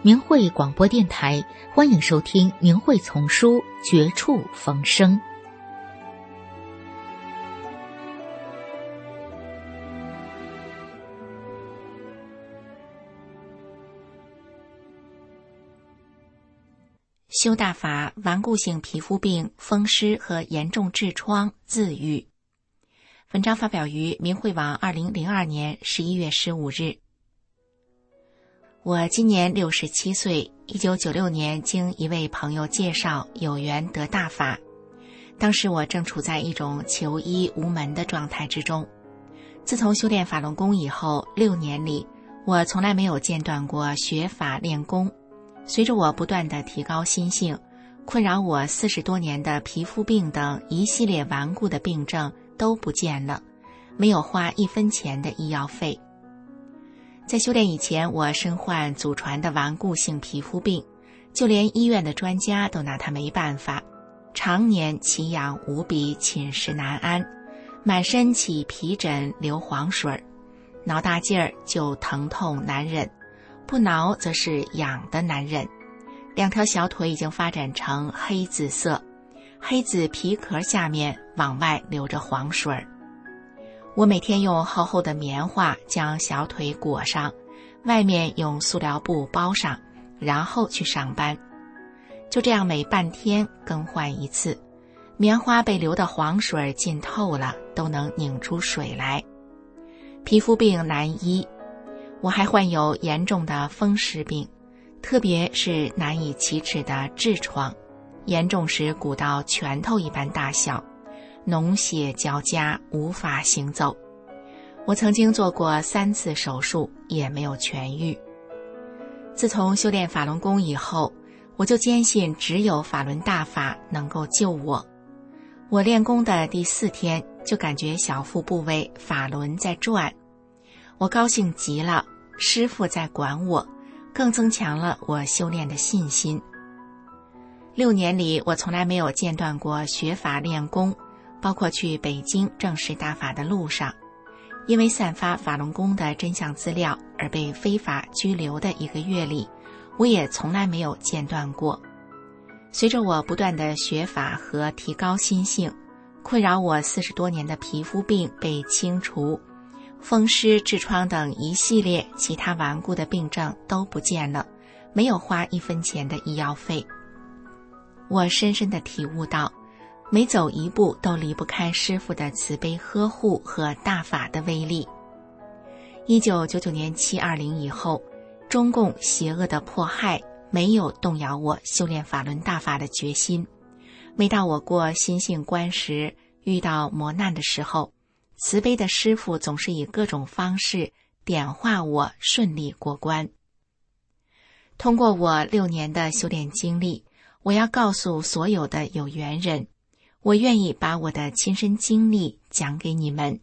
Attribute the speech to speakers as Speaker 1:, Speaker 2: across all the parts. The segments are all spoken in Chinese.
Speaker 1: 明慧广播电台，欢迎收听《明慧丛书·绝处逢生》。
Speaker 2: 修大法，顽固性皮肤病、风湿和严重痔疮自愈。文章发表于明慧网，二零零二年十一月十五日。我今年六十七岁，一九九六年经一位朋友介绍有缘得大法，当时我正处在一种求医无门的状态之中。自从修炼法轮功以后，六年里我从来没有间断过学法练功。随着我不断的提高心性，困扰我四十多年的皮肤病等一系列顽固的病症都不见了，没有花一分钱的医药费。在修炼以前，我身患祖传的顽固性皮肤病，就连医院的专家都拿他没办法，常年奇痒无比，寝食难安，满身起皮疹、流黄水儿，挠大劲儿就疼痛难忍，不挠则是痒的难忍，两条小腿已经发展成黑紫色，黑紫皮壳下面往外流着黄水儿。我每天用厚厚的棉花将小腿裹上，外面用塑料布包上，然后去上班。就这样每半天更换一次，棉花被流的黄水浸透了，都能拧出水来。皮肤病难医，我还患有严重的风湿病，特别是难以启齿的痔疮，严重时鼓到拳头一般大小。脓血交加，无法行走。我曾经做过三次手术，也没有痊愈。自从修炼法轮功以后，我就坚信只有法轮大法能够救我。我练功的第四天，就感觉小腹部位法轮在转，我高兴极了。师傅在管我，更增强了我修炼的信心。六年里，我从来没有间断过学法练功。包括去北京正式大法的路上，因为散发法轮功的真相资料而被非法拘留的一个月里，我也从来没有间断过。随着我不断的学法和提高心性，困扰我四十多年的皮肤病被清除，风湿、痔疮等一系列其他顽固的病症都不见了，没有花一分钱的医药费。我深深的体悟到。每走一步都离不开师傅的慈悲呵护和大法的威力。一九九九年七二零以后，中共邪恶的迫害没有动摇我修炼法轮大法的决心。每到我过心性关时，遇到磨难的时候，慈悲的师傅总是以各种方式点化我，顺利过关。通过我六年的修炼经历，我要告诉所有的有缘人。我愿意把我的亲身经历讲给你们，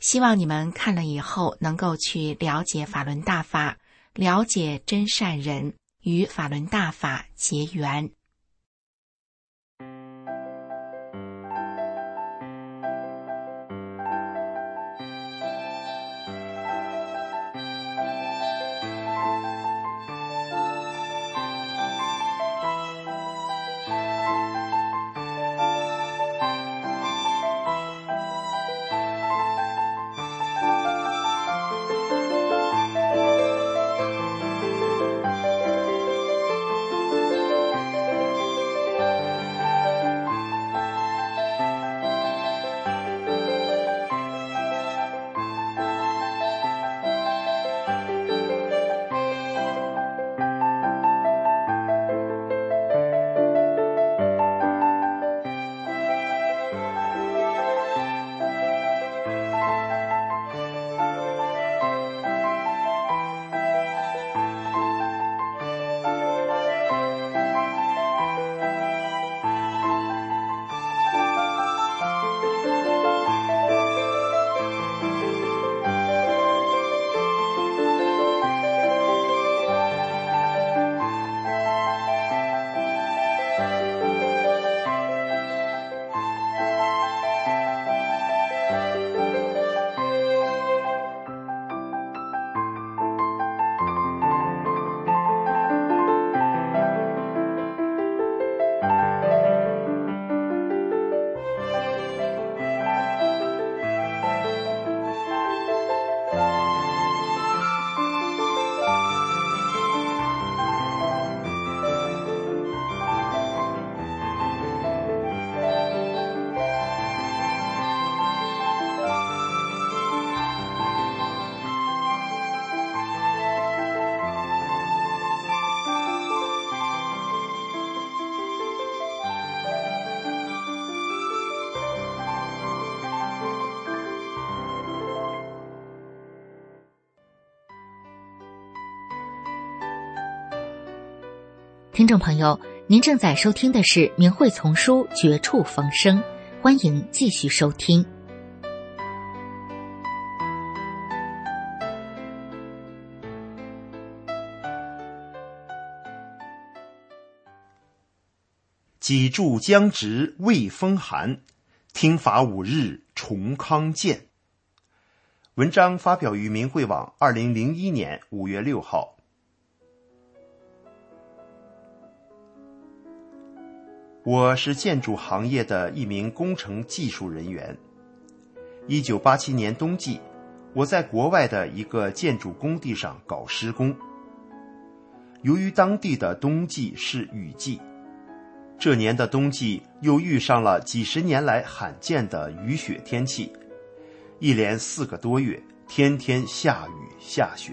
Speaker 2: 希望你们看了以后能够去了解法轮大法，了解真善人，与法轮大法结缘。
Speaker 1: 听众朋友，您正在收听的是明慧丛书《绝处逢生》，欢迎继续收听。
Speaker 3: 几柱将直未风寒，听法五日重康健。文章发表于明慧网，二零零一年五月六号。我是建筑行业的一名工程技术人员。一九八七年冬季，我在国外的一个建筑工地上搞施工。由于当地的冬季是雨季。这年的冬季又遇上了几十年来罕见的雨雪天气，一连四个多月，天天下雨下雪，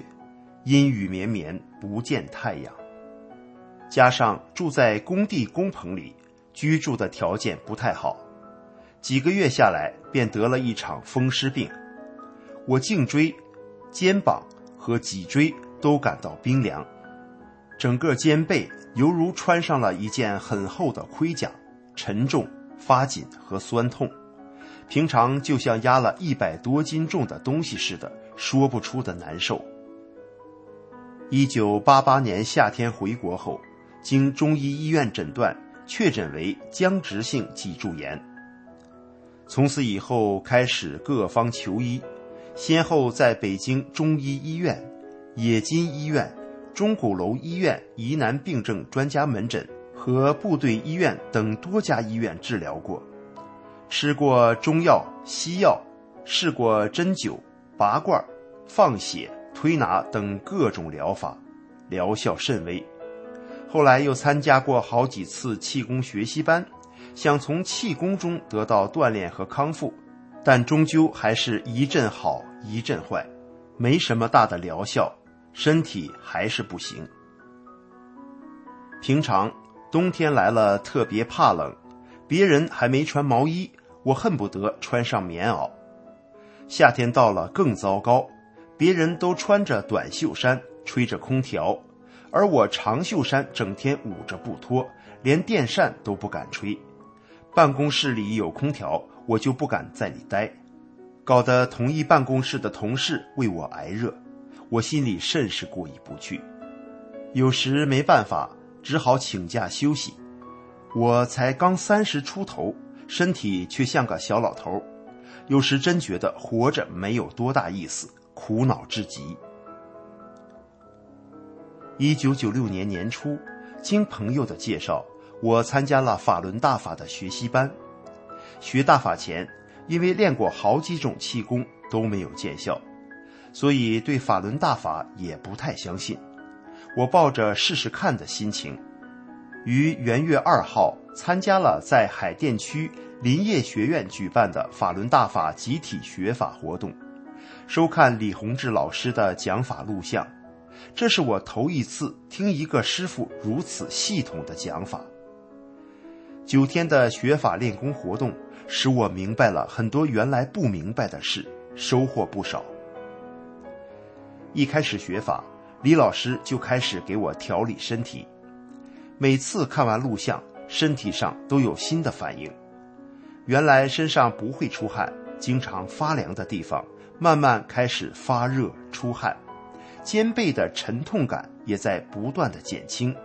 Speaker 3: 阴雨绵绵，不见太阳。加上住在工地工棚里，居住的条件不太好，几个月下来便得了一场风湿病。我颈椎、肩膀和脊椎都感到冰凉。整个肩背犹如穿上了一件很厚的盔甲，沉重、发紧和酸痛，平常就像压了一百多斤重的东西似的，说不出的难受。一九八八年夏天回国后，经中医医院诊断，确诊为僵直性脊柱炎。从此以后，开始各方求医，先后在北京中医医院、冶金医院。钟鼓楼医院疑难病症专家门诊和部队医院等多家医院治疗过，吃过中药、西药，试过针灸、拔罐、放血、推拿等各种疗法，疗效甚微。后来又参加过好几次气功学习班，想从气功中得到锻炼和康复，但终究还是一阵好一阵坏，没什么大的疗效。身体还是不行。平常冬天来了特别怕冷，别人还没穿毛衣，我恨不得穿上棉袄。夏天到了更糟糕，别人都穿着短袖衫，吹着空调，而我长袖衫整天捂着不脱，连电扇都不敢吹。办公室里有空调，我就不敢在里待，搞得同一办公室的同事为我挨热。我心里甚是过意不去，有时没办法，只好请假休息。我才刚三十出头，身体却像个小老头，有时真觉得活着没有多大意思，苦恼至极。一九九六年年初，经朋友的介绍，我参加了法轮大法的学习班。学大法前，因为练过好几种气功都没有见效。所以对法轮大法也不太相信，我抱着试试看的心情，于元月二号参加了在海淀区林业学院举办的法轮大法集体学法活动，收看李洪志老师的讲法录像，这是我头一次听一个师傅如此系统的讲法。九天的学法练功活动，使我明白了很多原来不明白的事，收获不少。一开始学法，李老师就开始给我调理身体。每次看完录像，身体上都有新的反应。原来身上不会出汗、经常发凉的地方，慢慢开始发热出汗。肩背的沉痛感也在不断的减轻。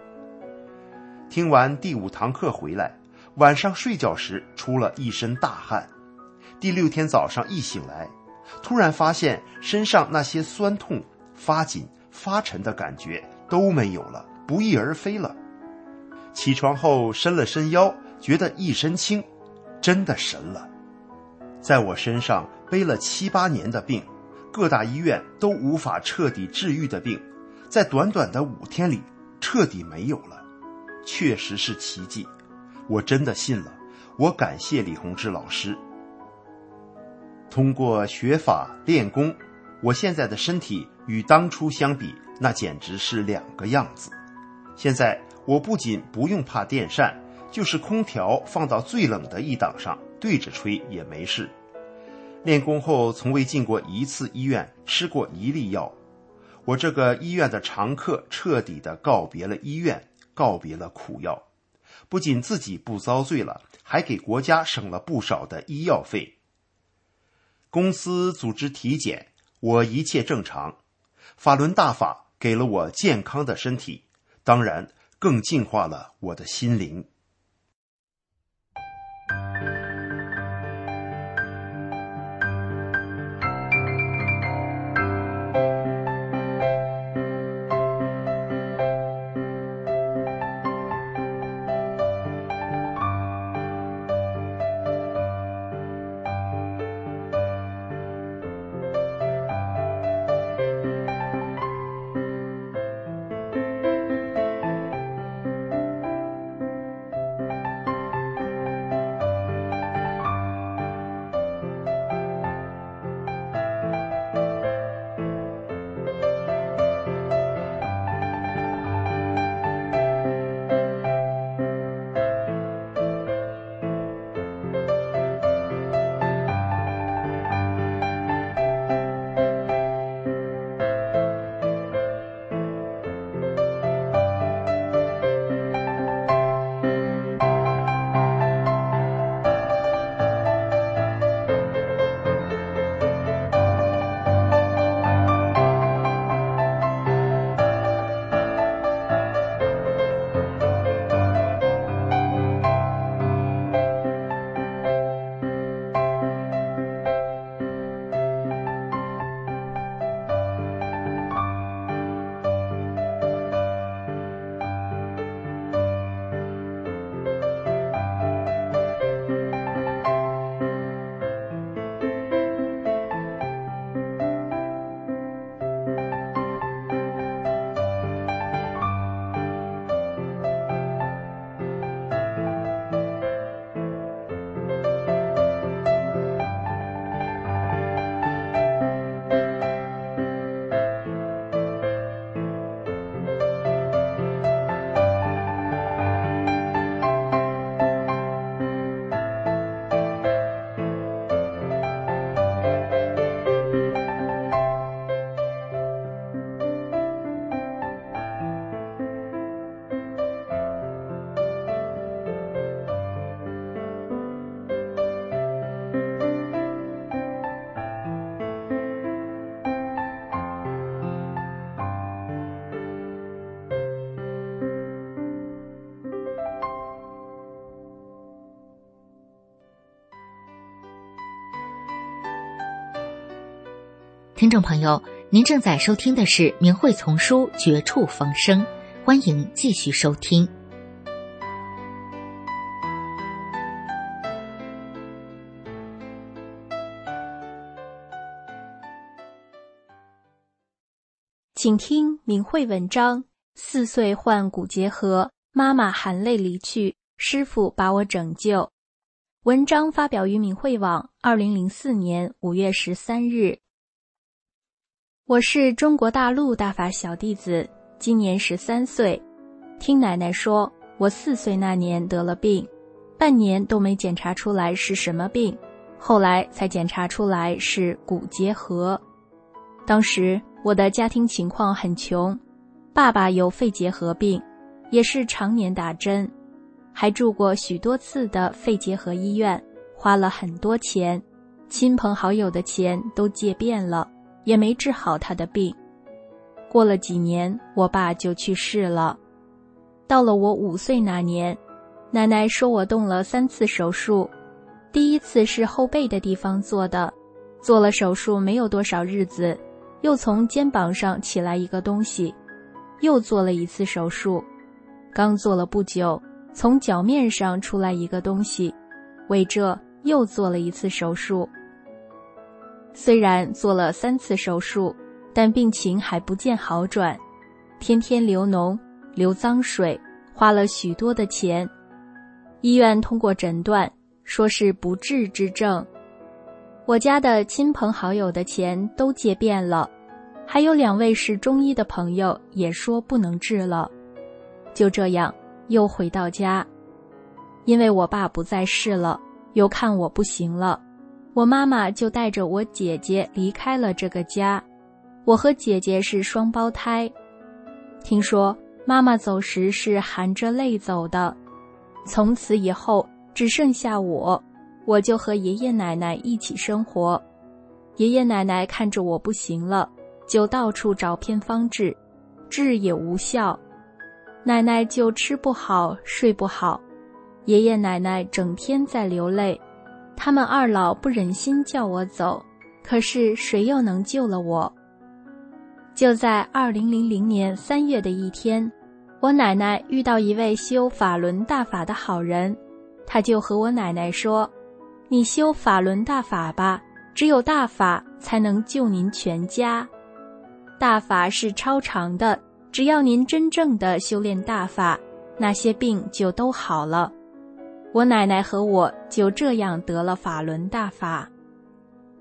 Speaker 3: 听完第五堂课回来，晚上睡觉时出了一身大汗。第六天早上一醒来，突然发现身上那些酸痛。发紧、发沉的感觉都没有了，不翼而飞了。起床后伸了伸腰，觉得一身轻，真的神了。在我身上背了七八年的病，各大医院都无法彻底治愈的病，在短短的五天里彻底没有了，确实是奇迹。我真的信了，我感谢李洪志老师。通过学法练功。我现在的身体与当初相比，那简直是两个样子。现在我不仅不用怕电扇，就是空调放到最冷的一档上对着吹也没事。练功后从未进过一次医院，吃过一粒药。我这个医院的常客彻底的告别了医院，告别了苦药，不仅自己不遭罪了，还给国家省了不少的医药费。公司组织体检，我一切正常。法轮大法给了我健康的身体，当然更净化了我的心灵。
Speaker 1: 听众朋友，您正在收听的是《明慧丛书》《绝处逢生》，欢迎继续收听。
Speaker 4: 请听明慧文章：四岁患骨结核，妈妈含泪离去，师傅把我拯救。文章发表于明慧网，二零零四年五月十三日。我是中国大陆大法小弟子，今年十三岁。听奶奶说，我四岁那年得了病，半年都没检查出来是什么病，后来才检查出来是骨结核。当时我的家庭情况很穷，爸爸有肺结核病，也是常年打针，还住过许多次的肺结核医院，花了很多钱，亲朋好友的钱都借遍了。也没治好他的病。过了几年，我爸就去世了。到了我五岁那年，奶奶说我动了三次手术，第一次是后背的地方做的，做了手术没有多少日子，又从肩膀上起来一个东西，又做了一次手术，刚做了不久，从脚面上出来一个东西，为这又做了一次手术。虽然做了三次手术，但病情还不见好转，天天流脓、流脏水，花了许多的钱。医院通过诊断，说是不治之症。我家的亲朋好友的钱都借遍了，还有两位是中医的朋友也说不能治了。就这样，又回到家，因为我爸不在世了，又看我不行了。我妈妈就带着我姐姐离开了这个家，我和姐姐是双胞胎。听说妈妈走时是含着泪走的。从此以后，只剩下我，我就和爷爷奶奶一起生活。爷爷奶奶看着我不行了，就到处找偏方治，治也无效。奶奶就吃不好，睡不好。爷爷奶奶整天在流泪，他们二老不忍心叫我走，可是谁又能救了我？就在二零零零年三月的一天，我奶奶遇到一位修法轮大法的好人，他就和我奶奶说：“你修法轮大法吧，只有大法才能救您全家。大法是超长的，只要您真正的修炼大法，那些病就都好了。”我奶奶和我就这样得了法轮大法。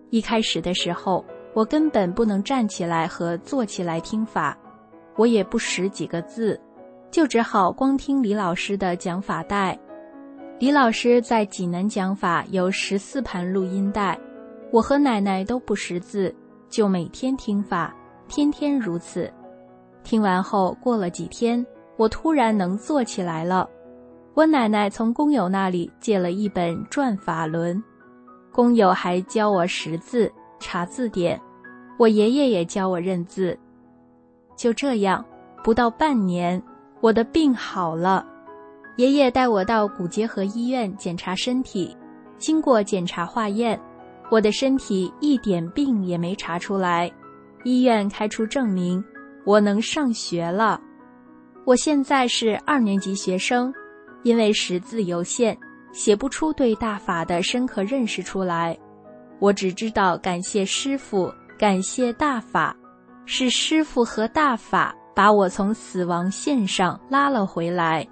Speaker 4: 一开始的时候。我根本不能站起来和坐起来听法，我也不识几个字，就只好光听李老师的讲法带。李老师在济南讲法有十四盘录音带，我和奶奶都不识字，就每天听法，天天如此。听完后，过了几天，我突然能坐起来了。我奶奶从工友那里借了一本《转法轮》，工友还教我识字、查字典。我爷爷也教我认字，就这样，不到半年，我的病好了。爷爷带我到骨结核医院检查身体，经过检查化验，我的身体一点病也没查出来。医院开出证明，我能上学了。我现在是二年级学生，因为识字有限，写不出对大法的深刻认识出来，我只知道感谢师傅。感谢大法，是师傅和大法把我从死亡线上拉了回来。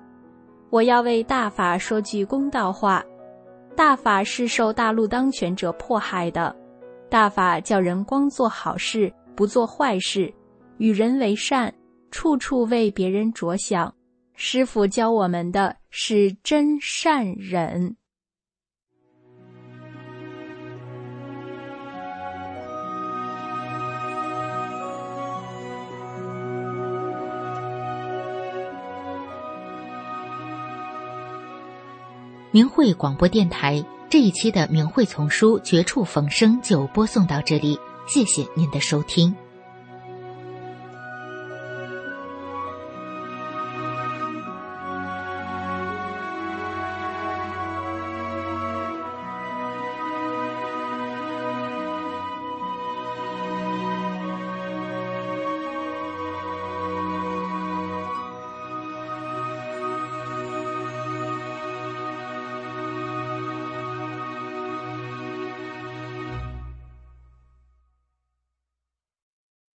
Speaker 4: 我要为大法说句公道话：大法是受大陆当权者迫害的，大法叫人光做好事，不做坏事，与人为善，处处为别人着想。师傅教我们的是真善忍。
Speaker 1: 明慧广播电台这一期的明慧丛书《绝处逢生》就播送到这里，谢谢您的收听。